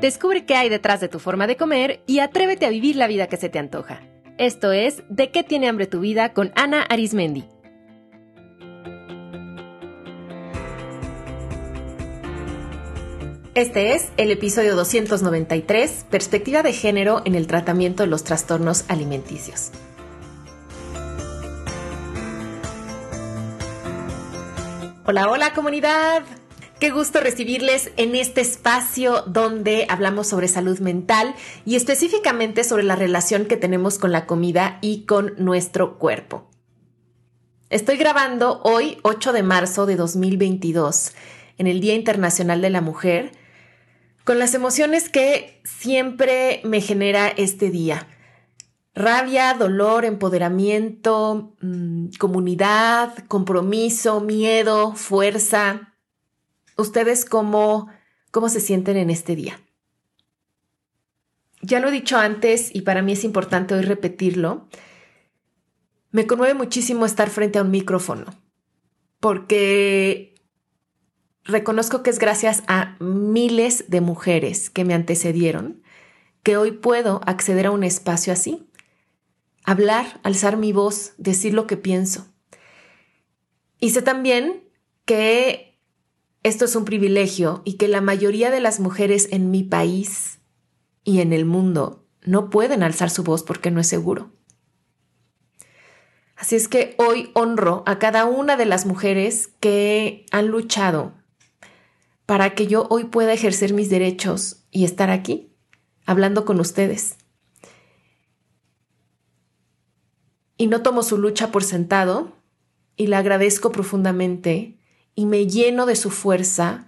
Descubre qué hay detrás de tu forma de comer y atrévete a vivir la vida que se te antoja. Esto es De qué tiene hambre tu vida con Ana Arismendi. Este es el episodio 293, Perspectiva de género en el tratamiento de los trastornos alimenticios. Hola, hola comunidad. Qué gusto recibirles en este espacio donde hablamos sobre salud mental y específicamente sobre la relación que tenemos con la comida y con nuestro cuerpo. Estoy grabando hoy, 8 de marzo de 2022, en el Día Internacional de la Mujer, con las emociones que siempre me genera este día. Rabia, dolor, empoderamiento, mm, comunidad, compromiso, miedo, fuerza. ¿Ustedes cómo, cómo se sienten en este día? Ya lo he dicho antes y para mí es importante hoy repetirlo. Me conmueve muchísimo estar frente a un micrófono porque reconozco que es gracias a miles de mujeres que me antecedieron que hoy puedo acceder a un espacio así hablar, alzar mi voz, decir lo que pienso. Y sé también que esto es un privilegio y que la mayoría de las mujeres en mi país y en el mundo no pueden alzar su voz porque no es seguro. Así es que hoy honro a cada una de las mujeres que han luchado para que yo hoy pueda ejercer mis derechos y estar aquí hablando con ustedes. y no tomo su lucha por sentado y la agradezco profundamente y me lleno de su fuerza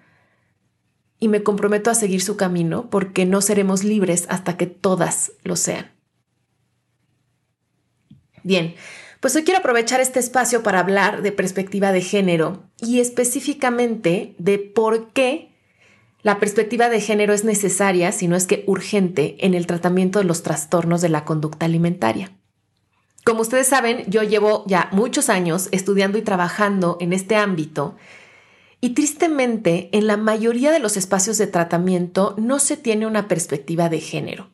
y me comprometo a seguir su camino porque no seremos libres hasta que todas lo sean. Bien, pues hoy quiero aprovechar este espacio para hablar de perspectiva de género y específicamente de por qué la perspectiva de género es necesaria, si no es que urgente, en el tratamiento de los trastornos de la conducta alimentaria. Como ustedes saben, yo llevo ya muchos años estudiando y trabajando en este ámbito y tristemente en la mayoría de los espacios de tratamiento no se tiene una perspectiva de género.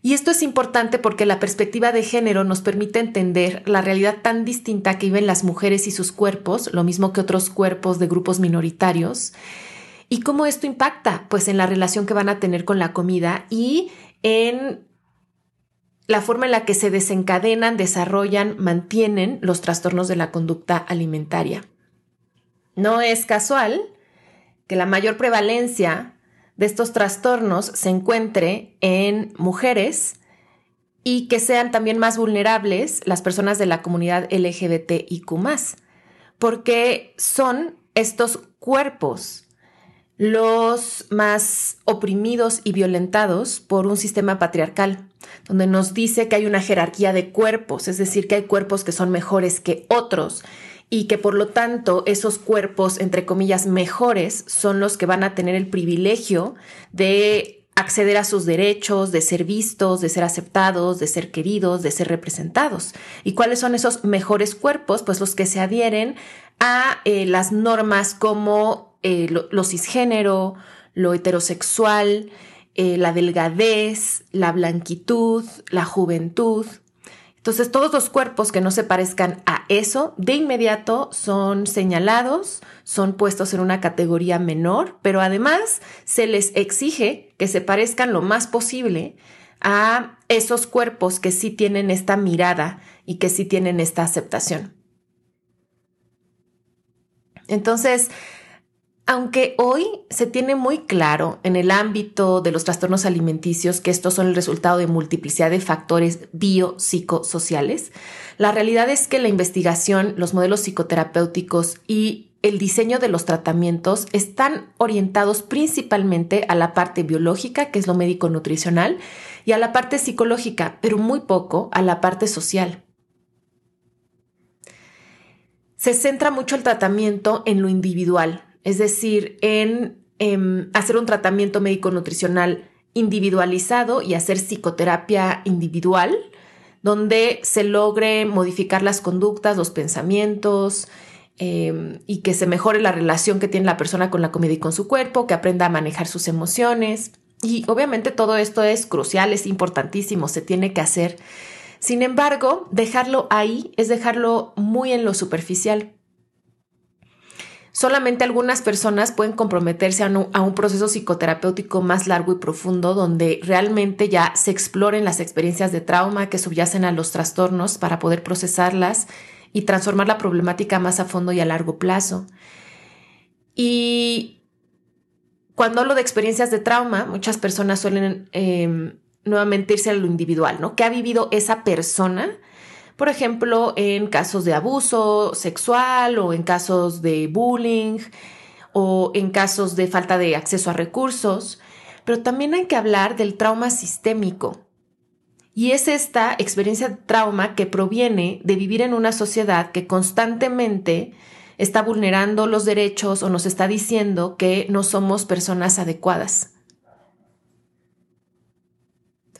Y esto es importante porque la perspectiva de género nos permite entender la realidad tan distinta que viven las mujeres y sus cuerpos, lo mismo que otros cuerpos de grupos minoritarios, y cómo esto impacta pues en la relación que van a tener con la comida y en la forma en la que se desencadenan, desarrollan, mantienen los trastornos de la conducta alimentaria. No es casual que la mayor prevalencia de estos trastornos se encuentre en mujeres y que sean también más vulnerables las personas de la comunidad LGBTIQ, porque son estos cuerpos los más oprimidos y violentados por un sistema patriarcal, donde nos dice que hay una jerarquía de cuerpos, es decir, que hay cuerpos que son mejores que otros y que por lo tanto esos cuerpos, entre comillas, mejores son los que van a tener el privilegio de acceder a sus derechos, de ser vistos, de ser aceptados, de ser queridos, de ser representados. ¿Y cuáles son esos mejores cuerpos? Pues los que se adhieren a eh, las normas como eh, lo, cisgénero, lo heterosexual, eh, la delgadez, la blanquitud, la juventud. Entonces, todos los cuerpos que no se parezcan a eso, de inmediato son señalados, son puestos en una categoría menor, pero además se les exige que se parezcan lo más posible a esos cuerpos que sí tienen esta mirada y que sí tienen esta aceptación. Entonces, aunque hoy se tiene muy claro en el ámbito de los trastornos alimenticios que estos son el resultado de multiplicidad de factores biopsicosociales, la realidad es que la investigación, los modelos psicoterapéuticos y el diseño de los tratamientos están orientados principalmente a la parte biológica, que es lo médico nutricional, y a la parte psicológica, pero muy poco a la parte social. Se centra mucho el tratamiento en lo individual, es decir, en em, hacer un tratamiento médico-nutricional individualizado y hacer psicoterapia individual, donde se logre modificar las conductas, los pensamientos em, y que se mejore la relación que tiene la persona con la comida y con su cuerpo, que aprenda a manejar sus emociones. Y obviamente todo esto es crucial, es importantísimo, se tiene que hacer. Sin embargo, dejarlo ahí es dejarlo muy en lo superficial. Solamente algunas personas pueden comprometerse a un, proceso psicoterapéutico más largo y profundo donde realmente ya se exploren las experiencias de trauma que subyacen a los trastornos para poder procesarlas y transformar la problemática más a fondo y a largo plazo. Y cuando hablo de experiencias de trauma, muchas personas suelen em, nuevamente irse a lo individual, ¿no? ¿Qué ha vivido esa persona? Por ejemplo, en casos de abuso sexual o en casos de bullying o en casos de falta de acceso a recursos. Pero también hay que hablar del trauma sistémico. Y es esta experiencia de trauma que proviene de vivir en una sociedad que constantemente está vulnerando los derechos o nos está diciendo que no somos personas adecuadas.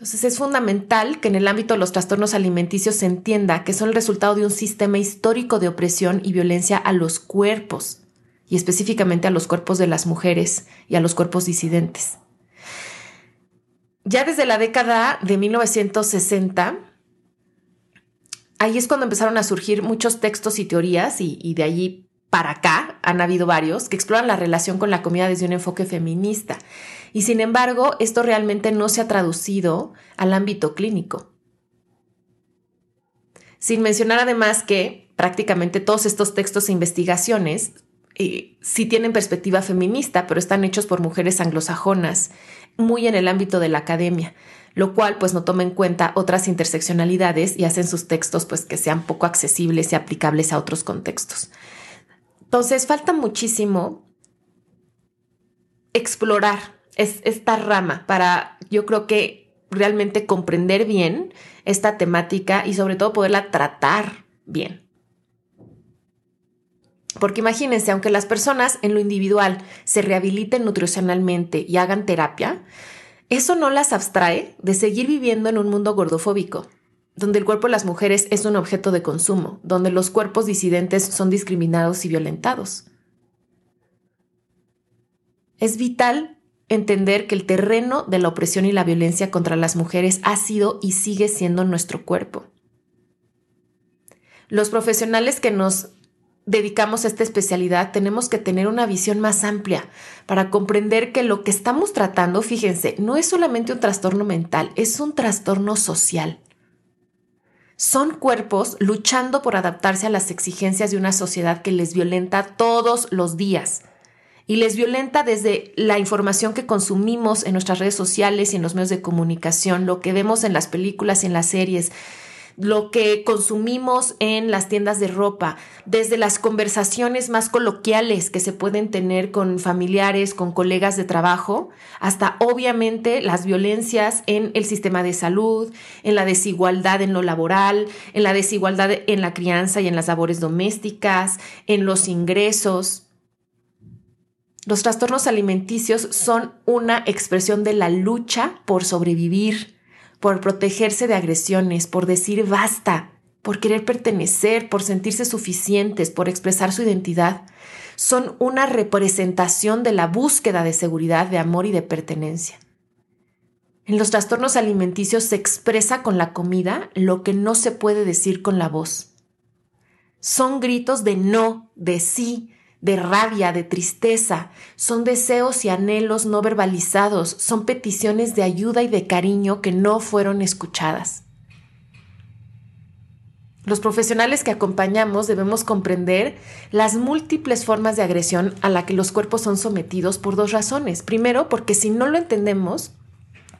Entonces es fundamental que en el ámbito de los trastornos alimenticios se entienda que son el resultado de un sistema histórico de opresión y violencia a los cuerpos, y específicamente a los cuerpos de las mujeres y a los cuerpos disidentes. Ya desde la década de 1960, ahí es cuando empezaron a surgir muchos textos y teorías y, de allí para acá han habido varios que exploran la relación con la comida desde un enfoque feminista. Y sin embargo, esto realmente no se ha traducido al ámbito clínico. Sin mencionar además que prácticamente todos estos textos e investigaciones eh, sí tienen perspectiva feminista, pero están hechos por mujeres anglosajonas, muy en el ámbito de la academia lo cual pues no toma en cuenta otras interseccionalidades y hacen sus textos pues que sean poco accesibles y aplicables a otros contextos. Entonces falta muchísimo explorar esta rama para yo creo que realmente comprender bien esta temática y sobre todo poderla tratar bien. Porque imagínense, aunque las personas en lo individual se rehabiliten nutricionalmente y hagan terapia, eso no las abstrae de seguir viviendo en un mundo gordofóbico, donde el cuerpo de las mujeres es un objeto de consumo, donde los cuerpos disidentes son discriminados y violentados. Es vital entender que el terreno de la opresión y la violencia contra las mujeres ha sido y sigue siendo nuestro cuerpo. Los profesionales que nos dedicamos a esta especialidad, tenemos que tener una visión más amplia para comprender que lo que estamos tratando, fíjense, no es solamente un trastorno mental, es un trastorno social. Son cuerpos luchando por adaptarse a las exigencias de una sociedad que les violenta todos los días. Y les violenta desde la información que consumimos en nuestras redes sociales y en los medios de comunicación, lo que vemos en las películas y en las series, lo que consumimos en las tiendas de ropa, desde las conversaciones más coloquiales que se pueden tener con familiares, con colegas de trabajo, hasta obviamente las violencias en el sistema de salud, en la desigualdad en lo laboral, en la desigualdad en la crianza y en las labores domésticas, en los ingresos. Los trastornos alimenticios son una expresión de la lucha por sobrevivir por protegerse de agresiones, por decir basta, por querer pertenecer, por sentirse suficientes, por expresar su identidad, son una representación de la búsqueda de seguridad, de amor y de pertenencia. En los trastornos alimenticios se expresa con la comida lo que no se puede decir con la voz. Son gritos de no, de sí, de rabia, de tristeza, son deseos y anhelos no verbalizados, son peticiones de ayuda y de cariño que no fueron escuchadas. Los profesionales que acompañamos debemos comprender las múltiples formas de agresión a la que los cuerpos son sometidos por dos razones. Primero, porque si no lo entendemos,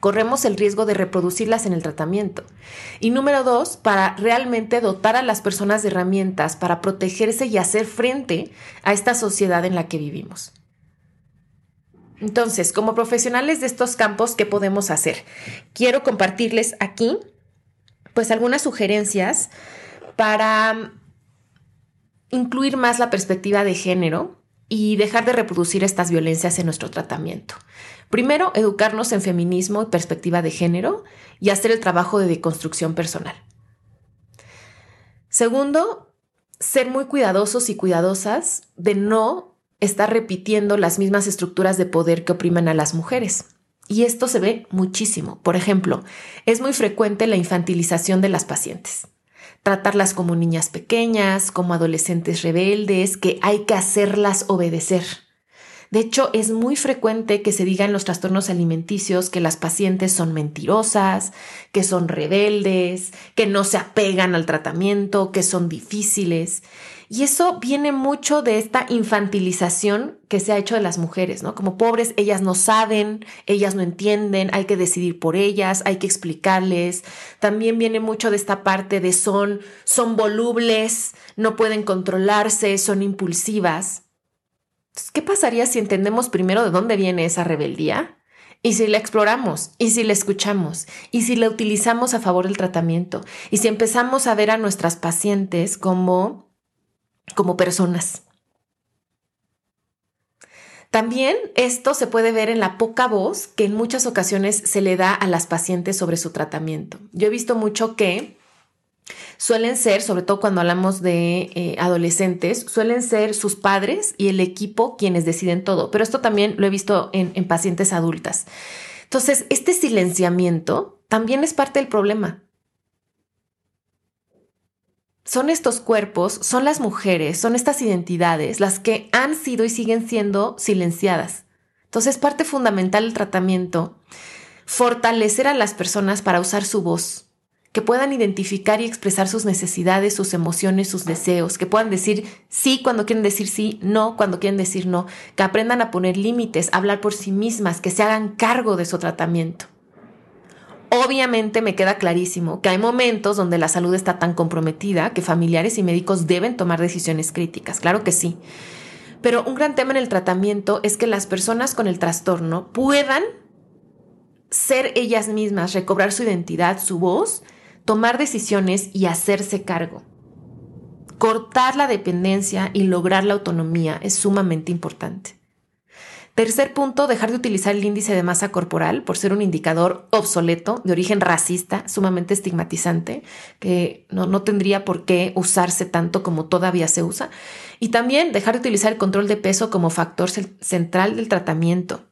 corremos el riesgo de reproducirlas en el tratamiento. Y número dos, para realmente dotar a las personas de herramientas para protegerse y hacer frente a esta sociedad en la que vivimos. Entonces, como profesionales de estos campos, ¿qué podemos hacer? Quiero compartirles aquí, pues, algunas sugerencias para incluir más la perspectiva de género y dejar de reproducir estas violencias en nuestro tratamiento. Primero, educarnos en feminismo y perspectiva de género y hacer el trabajo de deconstrucción personal. Segundo, ser muy cuidadosos y cuidadosas de no estar repitiendo las mismas estructuras de poder que oprimen a las mujeres. Y esto se ve muchísimo. Por ejemplo, es muy frecuente la infantilización de las pacientes. Tratarlas como niñas pequeñas, como adolescentes rebeldes, que hay que hacerlas obedecer. De hecho, es muy frecuente que se diga en los trastornos alimenticios que las pacientes son mentirosas, que son rebeldes, que no se apegan al tratamiento, que son difíciles. Y eso viene mucho de esta infantilización que se ha hecho de las mujeres, ¿no? Como pobres, ellas no saben, ellas no entienden, hay que decidir por ellas, hay que explicarles. También viene mucho de esta parte de son, son volubles, no pueden controlarse, son impulsivas. ¿Qué pasaría si entendemos primero de dónde viene esa rebeldía? Y si la exploramos, y si la escuchamos, y si la utilizamos a favor del tratamiento, y si empezamos a ver a nuestras pacientes como, como personas. También esto se puede ver en la poca voz que en muchas ocasiones se le da a las pacientes sobre su tratamiento. Yo he visto mucho que suelen ser, sobre todo cuando hablamos de eh, adolescentes, suelen ser sus padres y el equipo quienes deciden todo. Pero esto también lo he visto en, en pacientes adultas. Entonces, este silenciamiento también es parte del problema. Son estos cuerpos, son las mujeres, son estas identidades las que han sido y siguen siendo silenciadas. Entonces, parte fundamental del tratamiento, fortalecer a las personas para usar su voz, que puedan identificar y expresar sus necesidades, sus emociones, sus deseos, que puedan decir sí cuando quieren decir sí, no cuando quieren decir no, que aprendan a poner límites, a hablar por sí mismas, que se hagan cargo de su tratamiento. Obviamente me queda clarísimo que hay momentos donde la salud está tan comprometida que familiares y médicos deben tomar decisiones críticas, claro que sí. Pero un gran tema en el tratamiento es que las personas con el trastorno puedan ser ellas mismas, recobrar su identidad, su voz tomar decisiones y hacerse cargo. Cortar la dependencia y lograr la autonomía es sumamente importante. Tercer punto, dejar de utilizar el índice de masa corporal por ser un indicador obsoleto, de origen racista, sumamente estigmatizante, que no, no, tendría por qué usarse tanto como todavía se usa. Y también dejar de utilizar el control de peso como factor central del tratamiento.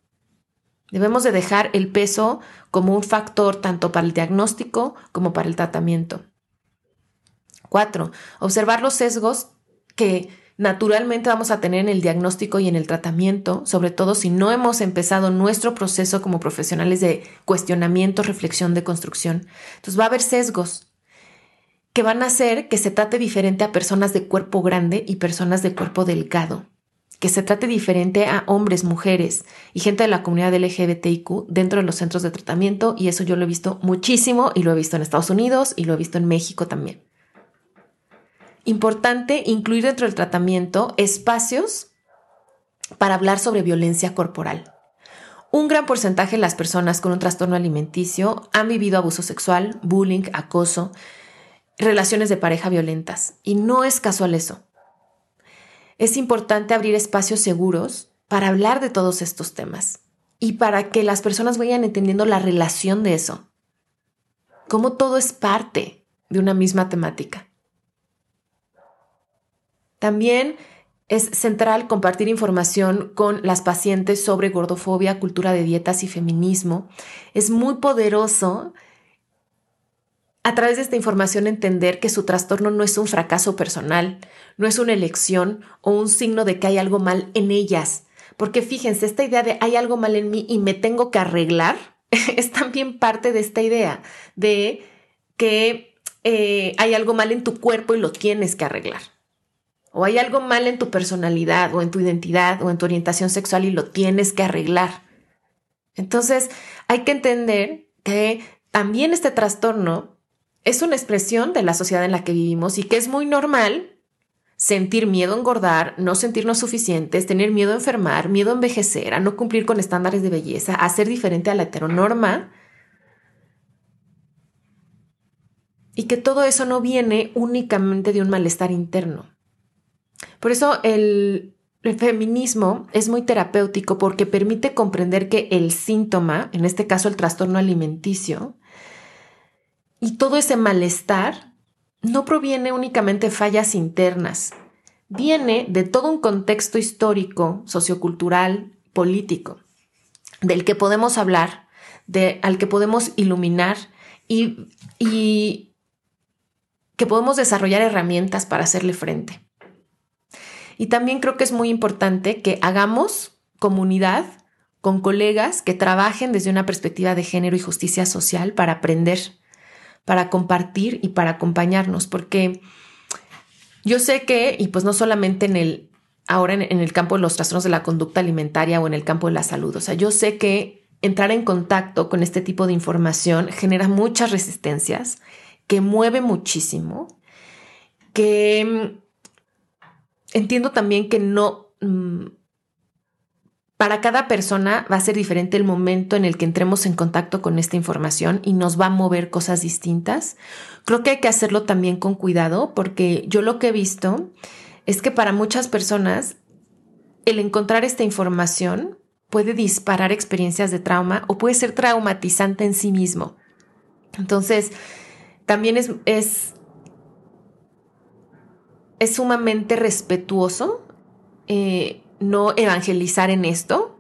Debemos de dejar el peso como un factor tanto para el diagnóstico como para el tratamiento. Cuatro, observar los sesgos que naturalmente vamos a tener en el diagnóstico y en el tratamiento, sobre todo si no hemos empezado nuestro proceso como profesionales de cuestionamiento, reflexión, de construcción. Entonces va a haber sesgos que van a hacer que se trate diferente a personas de cuerpo grande y personas de cuerpo delgado que se trate diferente a hombres, mujeres y gente de la comunidad LGBTIQ dentro de los centros de tratamiento y eso yo lo he visto muchísimo y lo he visto en Estados Unidos y lo he visto en México también. Importante incluir dentro del tratamiento espacios para hablar sobre violencia corporal. Un gran porcentaje de las personas con un trastorno alimenticio han vivido abuso sexual, bullying, acoso, relaciones de pareja violentas. Y no es casual eso es importante abrir espacios seguros para hablar de todos estos temas y para que las personas vayan entendiendo la relación de eso, cómo todo es parte de una misma temática. También es central compartir información con las pacientes sobre gordofobia, cultura de dietas y feminismo. Es muy poderoso a través de esta información entender que su trastorno no es un fracaso personal, no es una elección o un signo de que hay algo mal en ellas. Porque fíjense, esta idea de hay algo mal en mí y me tengo que arreglar es también parte de esta idea de que eh, hay algo mal en tu cuerpo y lo tienes que arreglar. O hay algo mal en tu personalidad o en tu identidad o en tu orientación sexual y lo tienes que arreglar. Entonces, hay que entender que también este trastorno es una expresión de la sociedad en la que vivimos y que es muy normal sentir miedo a engordar, no sentirnos suficientes, tener miedo a enfermar, miedo a envejecer, a no cumplir con estándares de belleza, a ser diferente a la heteronorma. Y que todo eso no viene únicamente de un malestar interno. Por eso el, el feminismo es muy terapéutico porque permite comprender que el síntoma, en este caso el trastorno alimenticio, y todo ese malestar no proviene únicamente de fallas internas, viene de todo un contexto histórico, sociocultural, político, del que podemos hablar de, al que podemos iluminar y, y que podemos desarrollar herramientas para hacerle frente. Y también creo que es muy importante que hagamos comunidad con colegas que trabajen desde una perspectiva de género y justicia social para aprender, para compartir y para acompañarnos, porque yo sé que, y pues no solamente en el, ahora en, el campo de los trastornos de la conducta alimentaria o en el campo de la salud, o sea, yo sé que entrar en contacto con este tipo de información genera muchas resistencias, que mueve muchísimo, que mm, entiendo también que no... Mm, para cada persona va a ser diferente el momento en el que entremos en contacto con esta información y nos va a mover cosas distintas. Creo que hay que hacerlo también con cuidado porque yo lo que he visto es que para muchas personas el encontrar esta información puede disparar experiencias de trauma o puede ser traumatizante en sí mismo. Entonces, también es, es, es sumamente respetuoso eh, no evangelizar en esto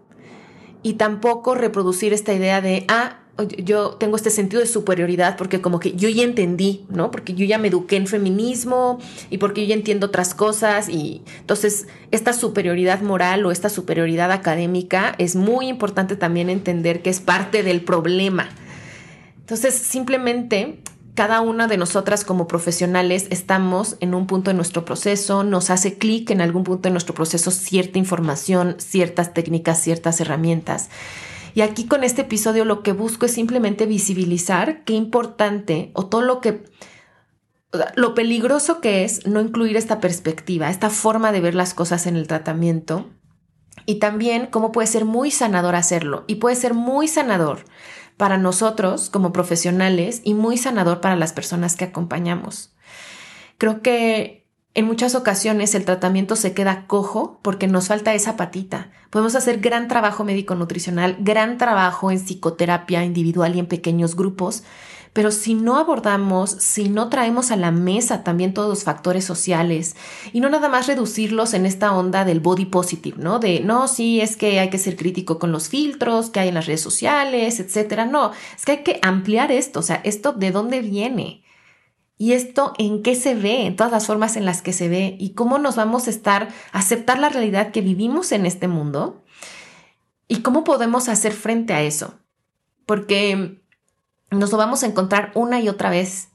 y tampoco reproducir esta idea de, ah, yo tengo este sentido de superioridad porque como que yo ya entendí, ¿no? Porque yo ya me eduqué en feminismo y porque yo ya entiendo otras cosas y entonces esta superioridad moral o esta superioridad académica es muy importante también entender que es parte del problema. Entonces simplemente cada una de nosotras como profesionales estamos en un punto de nuestro proceso, nos hace clic en algún punto de nuestro proceso cierta información, ciertas técnicas, ciertas herramientas. Y aquí con este episodio lo que busco es simplemente visibilizar qué importante o todo lo que lo peligroso que es no incluir esta perspectiva, esta forma de ver las cosas en el tratamiento y también cómo puede ser muy sanador hacerlo y puede ser muy sanador para nosotros como profesionales y muy sanador para las personas que acompañamos. Creo que en muchas ocasiones el tratamiento se queda cojo porque nos falta esa patita. Podemos hacer gran trabajo médico-nutricional, gran trabajo en psicoterapia individual y en pequeños grupos, pero si no abordamos, si no traemos a la mesa también todos los factores sociales y no nada más reducirlos en esta onda del body positive, ¿no? De no, sí, es que hay que ser crítico con los filtros que hay en las redes sociales, etcétera. No, es que hay que ampliar esto, o sea, esto de dónde viene. Y esto en qué se ve, en todas las formas en las que se ve y cómo nos vamos a estar aceptar la realidad que vivimos en este mundo y cómo podemos hacer frente a eso. Porque nos lo vamos a encontrar una y otra vez.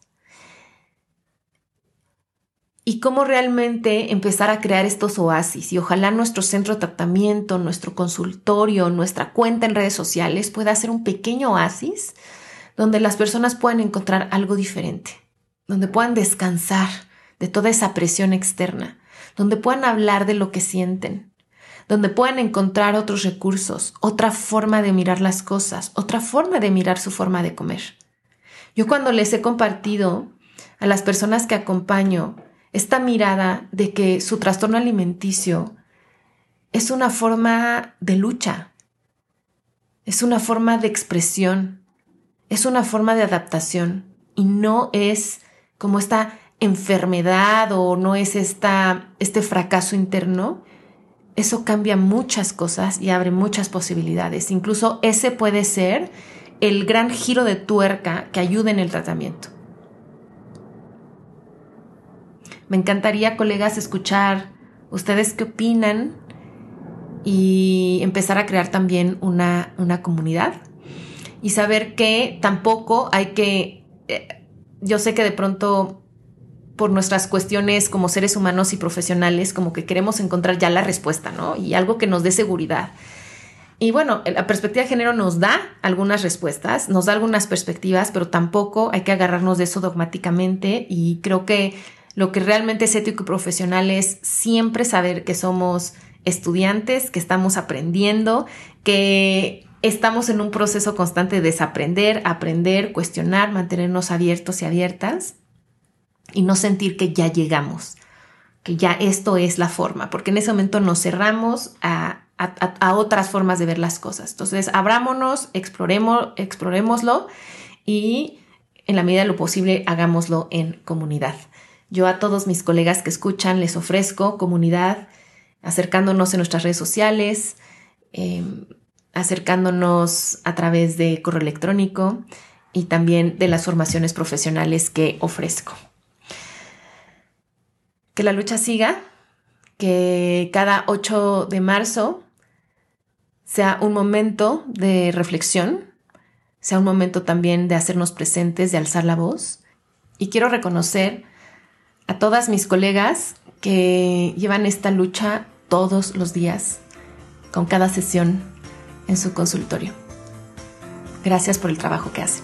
Y cómo realmente empezar a crear estos oasis y ojalá nuestro centro de tratamiento, nuestro consultorio, nuestra cuenta en redes sociales pueda ser un pequeño oasis donde las personas puedan encontrar algo diferente, donde puedan descansar de toda esa presión externa, donde puedan hablar de lo que sienten, donde puedan encontrar otros recursos, otra forma de mirar las cosas, otra forma de mirar su forma de comer. Yo cuando les he compartido a las personas que acompaño esta mirada de que su trastorno alimenticio es una forma de lucha, es una forma de expresión, es una forma de adaptación y no es como esta enfermedad o no es esta, este fracaso interno eso cambia muchas cosas y abre muchas posibilidades. Incluso ese puede ser el gran giro de tuerca que ayude en el tratamiento. Me encantaría, colegas, escuchar ustedes qué opinan y empezar a crear también una, una comunidad y saber que tampoco hay que, eh, yo sé que de pronto por nuestras cuestiones como seres humanos y profesionales, como que queremos encontrar ya la respuesta, ¿no? Y algo que nos dé seguridad. Y bueno, la perspectiva de género nos da algunas respuestas, nos da algunas perspectivas, pero tampoco hay que agarrarnos de eso dogmáticamente y creo que lo que realmente es ético y profesional es siempre saber que somos estudiantes, que estamos aprendiendo, que estamos en un proceso constante de desaprender, aprender, cuestionar, mantenernos abiertos y abiertas y no sentir que ya llegamos, que ya esto es la forma, porque en ese momento nos cerramos a, otras formas de ver las cosas. Entonces, abrámonos, exploremos, explorémoslo y en la medida de lo posible hagámoslo en comunidad. Yo a todos mis colegas que escuchan les ofrezco comunidad, acercándonos en nuestras redes sociales, em, acercándonos a través de correo electrónico y también de las formaciones profesionales que ofrezco. Que la lucha siga, que cada 8 de marzo sea un momento de reflexión, sea un momento también de hacernos presentes, de alzar la voz. Y quiero reconocer a todas mis colegas que llevan esta lucha todos los días, con cada sesión en su consultorio. Gracias por el trabajo que hacen.